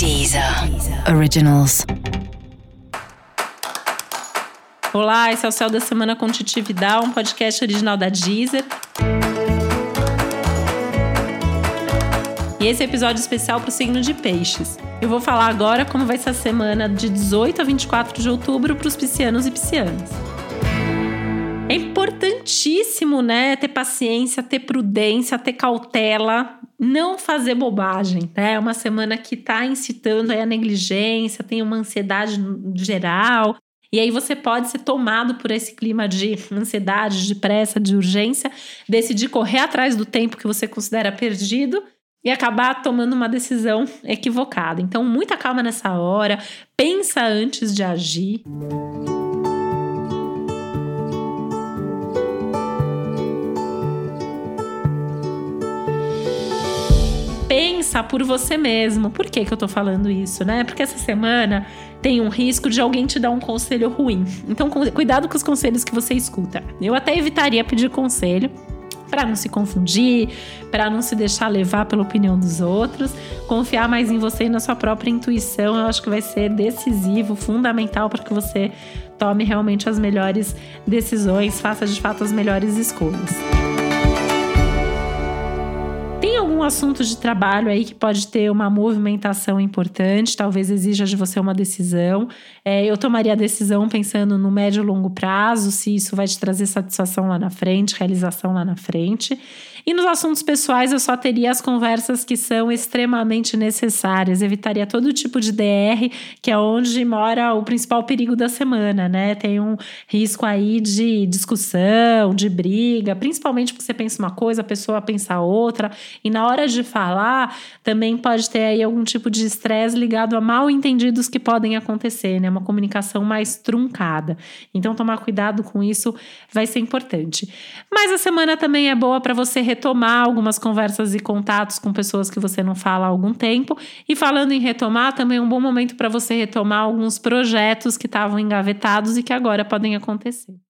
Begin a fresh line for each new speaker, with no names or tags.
Deezer Originals.
Olá, esse é o Céu da Semana com Titi Vidal, um podcast original da Deezer. E esse é episódio especial para o signo de Peixes. Eu vou falar agora como vai ser a semana de 18 a 24 de outubro para os piscianos e piscianas. É importantíssimo, né, ter paciência, ter prudência, ter cautela, não fazer bobagem, né? É uma semana que está incitando a negligência, tem uma ansiedade geral. E aí você pode ser tomado por esse clima de ansiedade, de pressa, de urgência, decidir correr atrás do tempo que você considera perdido e acabar tomando uma decisão equivocada. Então, muita calma nessa hora, pensa antes de agir. Pensa por você mesmo. Por que, que eu tô falando isso, né? Porque essa semana tem um risco de alguém te dar um conselho ruim. Então, cuidado com os conselhos que você escuta. Eu até evitaria pedir conselho para não se confundir, para não se deixar levar pela opinião dos outros, confiar mais em você e na sua própria intuição, eu acho que vai ser decisivo, fundamental para que você tome realmente as melhores decisões, faça de fato as melhores escolhas algum assunto de trabalho aí que pode ter uma movimentação importante, talvez exija de você uma decisão. É, eu tomaria a decisão pensando no médio e longo prazo, se isso vai te trazer satisfação lá na frente, realização lá na frente. E nos assuntos pessoais, eu só teria as conversas que são extremamente necessárias. Evitaria todo tipo de DR, que é onde mora o principal perigo da semana, né? Tem um risco aí de discussão, de briga, principalmente porque você pensa uma coisa, a pessoa pensa outra. E na hora de falar, também pode ter aí algum tipo de estresse ligado a mal entendidos que podem acontecer, né? Uma comunicação mais truncada. Então, tomar cuidado com isso vai ser importante. Mas a semana também é boa para você retomar algumas conversas e contatos com pessoas que você não fala há algum tempo. E falando em retomar, também é um bom momento para você retomar alguns projetos que estavam engavetados e que agora podem acontecer.